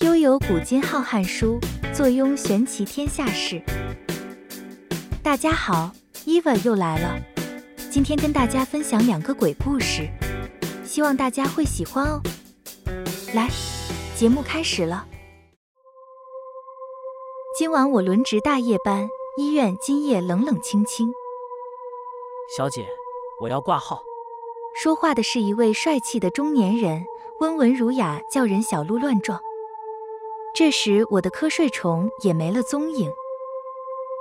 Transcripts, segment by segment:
悠游古今浩瀚书，坐拥玄奇天下事。大家好，Eva 又来了，今天跟大家分享两个鬼故事，希望大家会喜欢哦。来，节目开始了。今晚我轮值大夜班，医院今夜冷冷清清。小姐，我要挂号。说话的是一位帅气的中年人，温文儒雅，叫人小鹿乱撞。这时，我的瞌睡虫也没了踪影。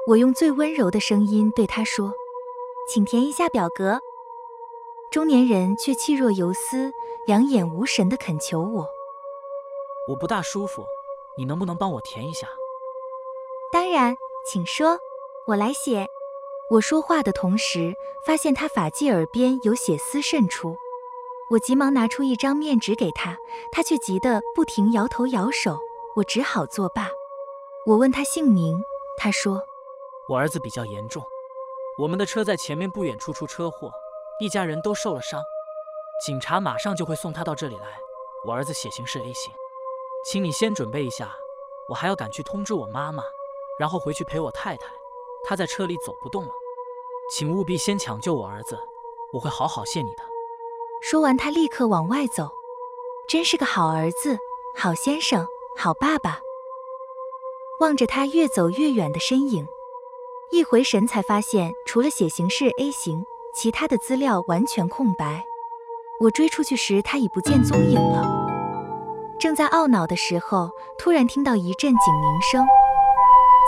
我用最温柔的声音对他说：“请填一下表格。”中年人却气若游丝，两眼无神地恳求我：“我不大舒服，你能不能帮我填一下？”“当然，请说，我来写。”我说话的同时，发现他发髻耳边有血丝渗出，我急忙拿出一张面纸给他，他却急得不停摇头摇手，我只好作罢。我问他姓名，他说：“我儿子比较严重，我们的车在前面不远处出车祸，一家人都受了伤，警察马上就会送他到这里来。我儿子血型是 A 型，请你先准备一下，我还要赶去通知我妈妈，然后回去陪我太太。”她在车里走不动了，请务必先抢救我儿子，我会好好谢你的。说完，他立刻往外走，真是个好儿子、好先生、好爸爸。望着他越走越远的身影，一回神才发现，除了血型是 A 型，其他的资料完全空白。我追出去时，他已不见踪影了。正在懊恼的时候，突然听到一阵警鸣声。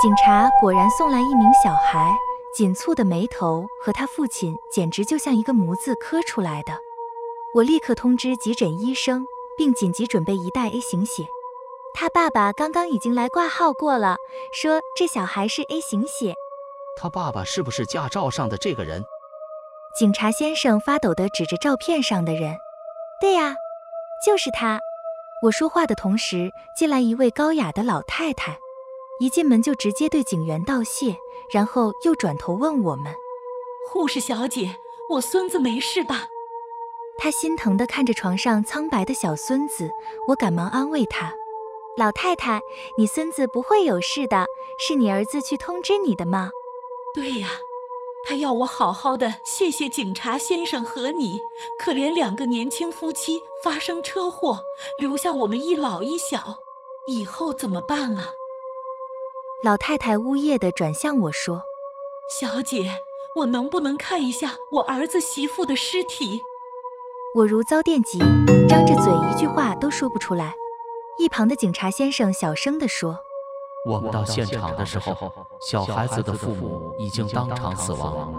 警察果然送来一名小孩，紧蹙的眉头和他父亲简直就像一个模子刻出来的。我立刻通知急诊医生，并紧急准备一袋 A 型血。他爸爸刚刚已经来挂号过了，说这小孩是 A 型血。他爸爸是不是驾照上的这个人？警察先生发抖地指着照片上的人。对呀，就是他。我说话的同时，进来一位高雅的老太太。一进门就直接对警员道谢，然后又转头问我们：“护士小姐，我孙子没事吧？”她心疼地看着床上苍白的小孙子，我赶忙安慰他：“老太太，你孙子不会有事的，是你儿子去通知你的吗？”“对呀，他要我好好的谢谢警察先生和你。可怜两个年轻夫妻发生车祸，留下我们一老一小，以后怎么办啊？”老太太呜咽地转向我说：“小姐，我能不能看一下我儿子媳妇的尸体？”我如遭电击，张着嘴一句话都说不出来。一旁的警察先生小声地说：“我们到现场的时候，小孩子的父母已经当场死亡了。”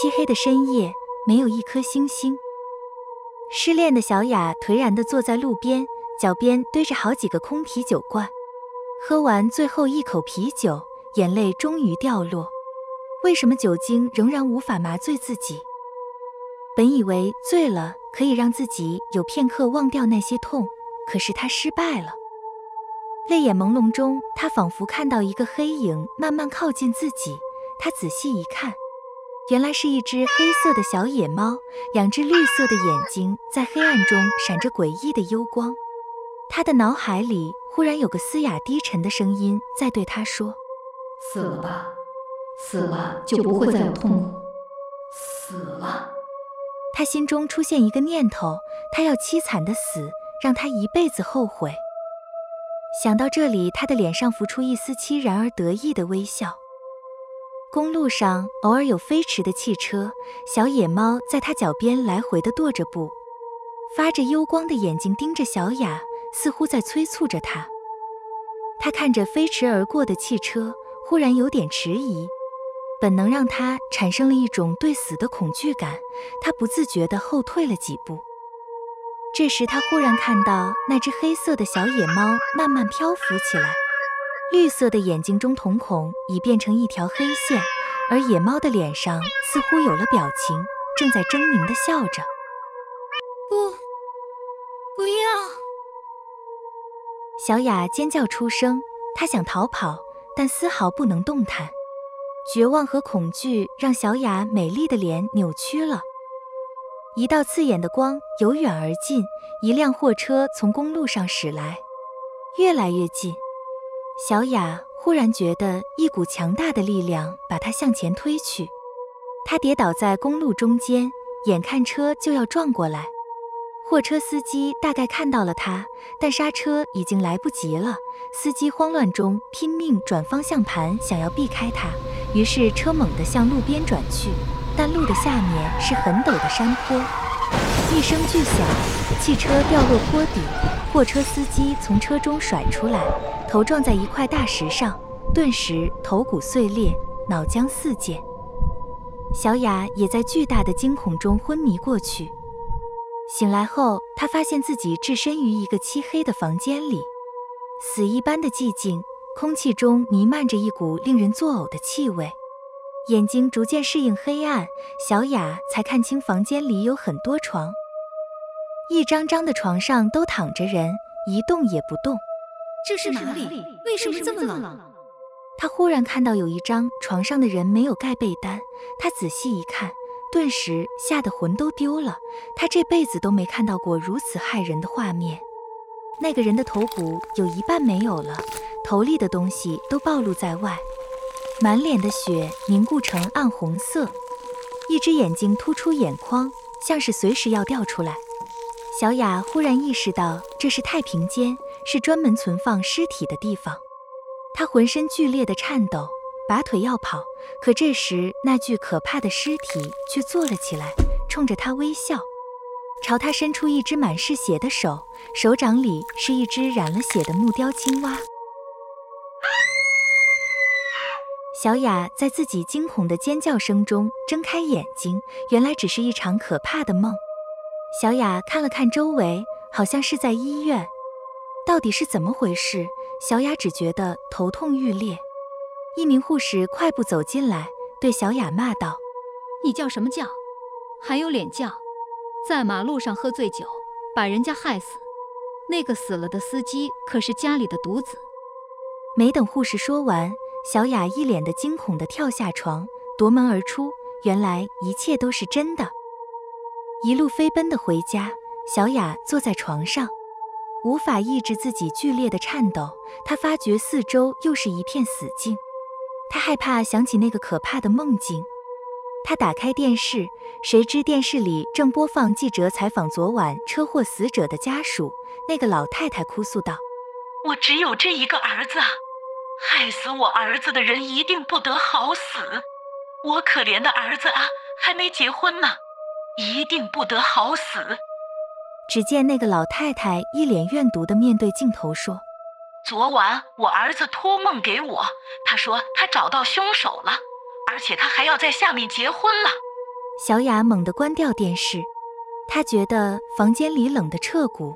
漆黑的深夜，没有一颗星星。失恋的小雅颓然地坐在路边，脚边堆着好几个空啤酒罐。喝完最后一口啤酒，眼泪终于掉落。为什么酒精仍然无法麻醉自己？本以为醉了可以让自己有片刻忘掉那些痛，可是他失败了。泪眼朦胧中，他仿佛看到一个黑影慢慢靠近自己。他仔细一看。原来是一只黑色的小野猫，两只绿色的眼睛在黑暗中闪着诡异的幽光。他的脑海里忽然有个嘶哑低沉的声音在对他说：“死了吧，死了就不会再有痛苦。死了。”他心中出现一个念头，他要凄惨的死，让他一辈子后悔。想到这里，他的脸上浮出一丝凄然而得意的微笑。公路上偶尔有飞驰的汽车，小野猫在他脚边来回的踱着步，发着幽光的眼睛盯着小雅，似乎在催促着它。他看着飞驰而过的汽车，忽然有点迟疑，本能让他产生了一种对死的恐惧感，他不自觉地后退了几步。这时，他忽然看到那只黑色的小野猫慢慢漂浮起来。绿色的眼睛中瞳孔已变成一条黑线，而野猫的脸上似乎有了表情，正在狰狞地笑着。小雅尖叫出声，她想逃跑，但丝毫不能动弹。绝望和恐惧让小雅美丽的脸扭曲了。一道刺眼的光由远而近，一辆货车从公路上驶来，越来越近。小雅忽然觉得一股强大的力量把她向前推去，她跌倒在公路中间，眼看车就要撞过来。货车司机大概看到了他，但刹车已经来不及了。司机慌乱中拼命转方向盘，想要避开他，于是车猛地向路边转去。但路的下面是很陡的山坡，一声巨响，汽车掉落坡底，货车司机从车中甩出来，头撞在一块大石上，顿时头骨碎裂，脑浆四溅。小雅也在巨大的惊恐中昏迷过去。醒来后，他发现自己置身于一个漆黑的房间里，死一般的寂静，空气中弥漫着一股令人作呕的气味。眼睛逐渐适应黑暗，小雅才看清房间里有很多床，一张张的床上都躺着人，一动也不动。这是哪里？为什么这么冷？他忽然看到有一张床上的人没有盖被单，他仔细一看。顿时吓得魂都丢了，他这辈子都没看到过如此骇人的画面。那个人的头骨有一半没有了，头里的东西都暴露在外，满脸的血凝固成暗红色，一只眼睛突出眼眶，像是随时要掉出来。小雅忽然意识到这是太平间，是专门存放尸体的地方，她浑身剧烈的颤抖。拔腿要跑，可这时那具可怕的尸体却坐了起来，冲着他微笑，朝他伸出一只满是血的手，手掌里是一只染了血的木雕青蛙。小雅在自己惊恐的尖叫声中睁开眼睛，原来只是一场可怕的梦。小雅看了看周围，好像是在医院，到底是怎么回事？小雅只觉得头痛欲裂。一名护士快步走进来，对小雅骂道：“你叫什么叫？还有脸叫？在马路上喝醉酒，把人家害死。那个死了的司机可是家里的独子。”没等护士说完，小雅一脸的惊恐地跳下床，夺门而出。原来一切都是真的。一路飞奔的回家，小雅坐在床上，无法抑制自己剧烈的颤抖。她发觉四周又是一片死静。他害怕想起那个可怕的梦境，他打开电视，谁知电视里正播放记者采访昨晚车祸死者的家属。那个老太太哭诉道：“我只有这一个儿子，害死我儿子的人一定不得好死。我可怜的儿子啊，还没结婚呢，一定不得好死。”只见那个老太太一脸怨毒地面对镜头说。昨晚我儿子托梦给我，他说他找到凶手了，而且他还要在下面结婚了。小雅猛地关掉电视，她觉得房间里冷得彻骨，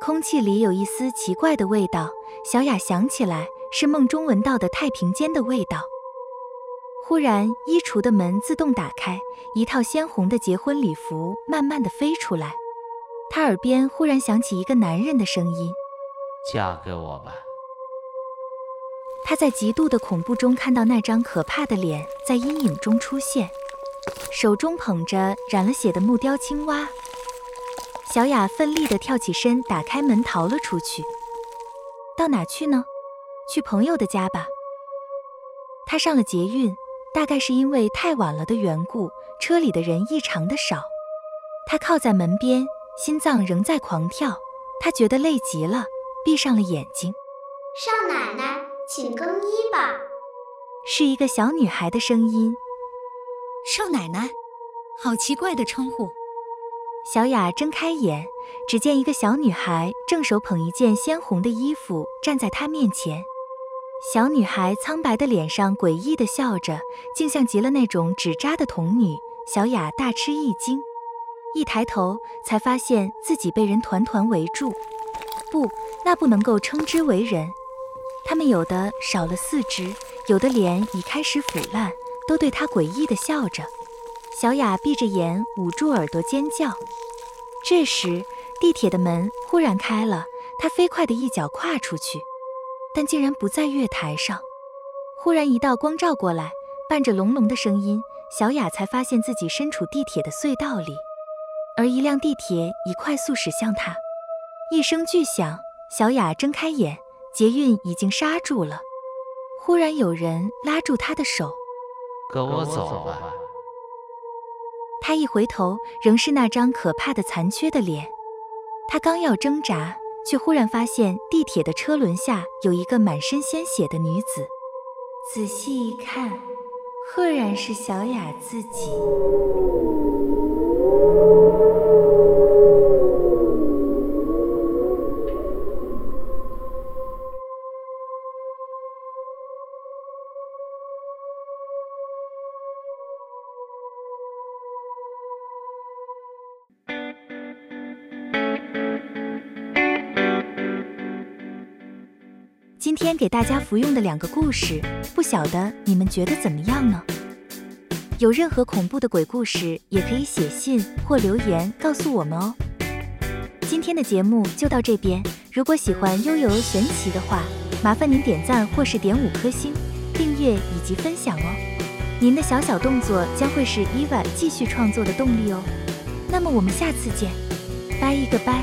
空气里有一丝奇怪的味道。小雅想起来是梦中闻到的太平间的味道。忽然，衣橱的门自动打开，一套鲜红的结婚礼服慢慢的飞出来。她耳边忽然响起一个男人的声音。嫁给我吧！他在极度的恐怖中看到那张可怕的脸在阴影中出现，手中捧着染了血的木雕青蛙。小雅奋力地跳起身，打开门逃了出去。到哪去呢？去朋友的家吧。他上了捷运，大概是因为太晚了的缘故，车里的人异常的少。他靠在门边，心脏仍在狂跳，他觉得累极了。闭上了眼睛，少奶奶，请更衣吧。是一个小女孩的声音。少奶奶，好奇怪的称呼。小雅睁开眼，只见一个小女孩正手捧一件鲜红的衣服站在她面前。小女孩苍白的脸上诡异的笑着，竟像极了那种纸扎的童女。小雅大吃一惊，一抬头才发现自己被人团团围住。不，那不能够称之为人。他们有的少了四肢，有的脸已开始腐烂，都对他诡异的笑着。小雅闭着眼，捂住耳朵尖叫。这时，地铁的门忽然开了，她飞快的一脚跨出去，但竟然不在月台上。忽然一道光照过来，伴着隆隆的声音，小雅才发现自己身处地铁的隧道里，而一辆地铁已快速驶向她。一声巨响，小雅睁开眼，捷运已经刹住了。忽然有人拉住她的手，跟我走吧。她一回头，仍是那张可怕的残缺的脸。她刚要挣扎，却忽然发现地铁的车轮下有一个满身鲜血的女子。仔细一看，赫然是小雅自己。今天给大家服用的两个故事，不晓得你们觉得怎么样呢？有任何恐怖的鬼故事，也可以写信或留言告诉我们哦。今天的节目就到这边，如果喜欢悠悠玄奇的话，麻烦您点赞或是点五颗星、订阅以及分享哦。您的小小动作将会是伊娃继续创作的动力哦。那么我们下次见，拜一个拜。